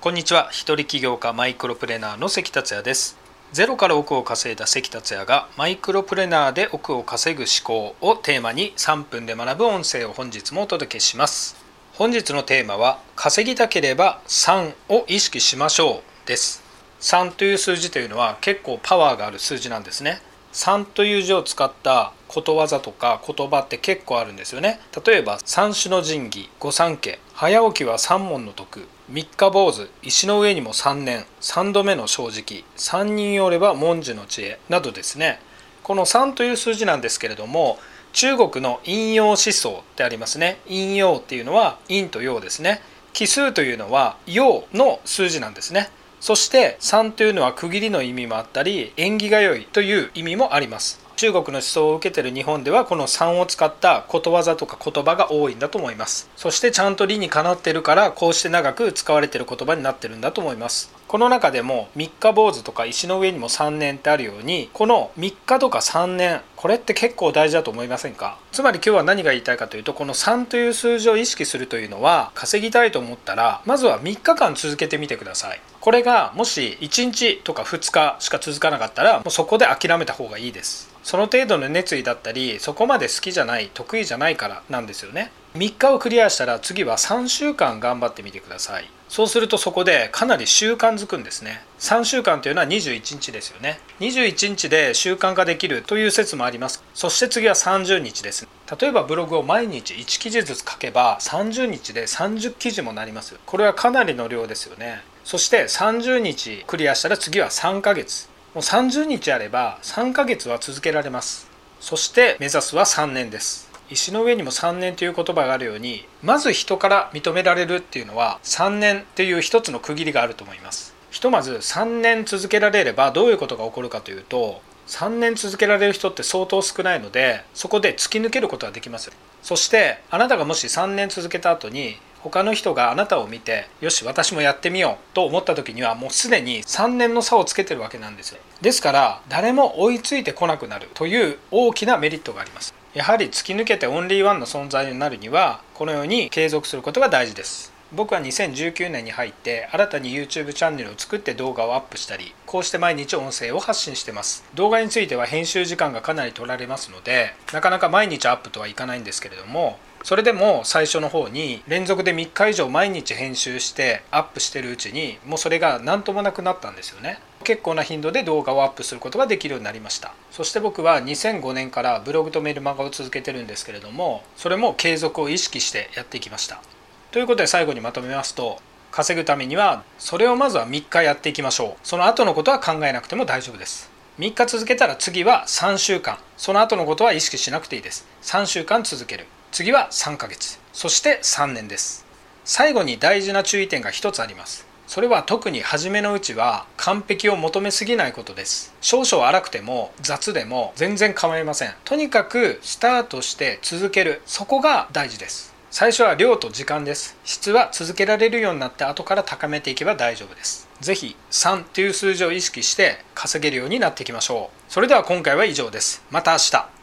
こんにちは。一人起業家マイクロプレーナーの関達也です。ゼロから億を稼いだ関達也がマイクロプレーナーで億を稼ぐ思考をテーマに3分で学ぶ音声を本日もお届けします。本日のテーマは稼ぎたければ3を意識しましょうです。3という数字というのは結構パワーがある数字なんですね。3という字を使ったことわざとか言葉って結構あるんですよね。例えば三種の神器御三家。早起きは三問の徳。三日坊主。石の上にも三年。三度目の正直。三人よれば文殊の知恵。などですね。この3という数字なんですけれども中国の引用思想ってありますね。引用っていうのは陰と陽ですね。奇数というのは陽の数字なんですね。そして3というのは区切りの意味もあったり縁起が良いという意味もあります。中国の思想を受けている日本ではこの3を使ったことわざとか言葉が多いんだと思います。そしてちゃんと理にかなってるからこうして長く使われている言葉になってるんだと思います。この中でも三日坊主とか石の上にも3年ってあるようにこの3日とか3年これって結構大事だと思いませんか？つまり今日は何が言いたいかというとこの3という数字を意識するというのは稼ぎたいと思ったらまずは3日間続けてみてください。これがもし1日とか2日しか続かなかったらもうそこで諦めた方がいいです。その程度の熱意だったりそこまで好きじゃない得意じゃないからなんですよね。3日をクリアしたら次は3週間頑張ってみてください。そうするとそこでかなり習慣づくんですね。3週間というのは21日ですよね。21日で習慣化できるという説もあります。そして次は30日です例えばブログを毎日1記事ずつ書けば30日で30記事もなります。これはかなりの量ですよね。そして30日クリアしたら次は3ヶ月。もう30日あれば3ヶ月は続けられます。そして目指すは3年です。石の上にも3年という言葉があるようにまず人から認められるっていうのは3年っていう一つの区切りがあると思います。ひとまず3年続けられればどういうことが起こるかというと3年続けられる人って相当少ないのでそこで突き抜けることができます。そしてあなたがもし3年続けた後に他の人があなたを見てよし私もやってみようと思った時にはもうすでに3年の差をつけてるわけなんですよ。ですから誰も追いついてこなくなるという大きなメリットがあります。やはり突き抜けてオンリーワンの存在になるにはこのように継続することが大事です。僕は2019年に入って新たに YouTube チャンネルを作って動画をアップしたりこうして毎日音声を発信してます。動画については編集時間がかなり取られますのでなかなか毎日アップとはいかないんですけれどもそれでも最初の方に連続で3日以上毎日編集してアップしてるうちにもうそれが何ともなくなったんですよね。結構な頻度で動画をアップすることができるようになりました。そして僕は2005年からブログとメルマガを続けてるんですけれどもそれも継続を意識してやっていきました。ということで最後にまとめますと稼ぐためにはそれをまずは3日やっていきましょう。その後のことは考えなくても大丈夫です。3日続けたら次は3週間。その後のことは意識しなくていいです。3週間続ける。次は3ヶ月。そして3年です。最後に大事な注意点が1つあります。それは特に初めのうちは完璧を求めすぎないことです。少々荒くても雑でも全然構いません。とにかくスタートして続ける。そこが大事です。最初は量と時間です。質は続けられるようになって後から高めていけば大丈夫です。是非3という数字を意識して稼げるようになっていきましょう。それでは今回は以上です。また明日。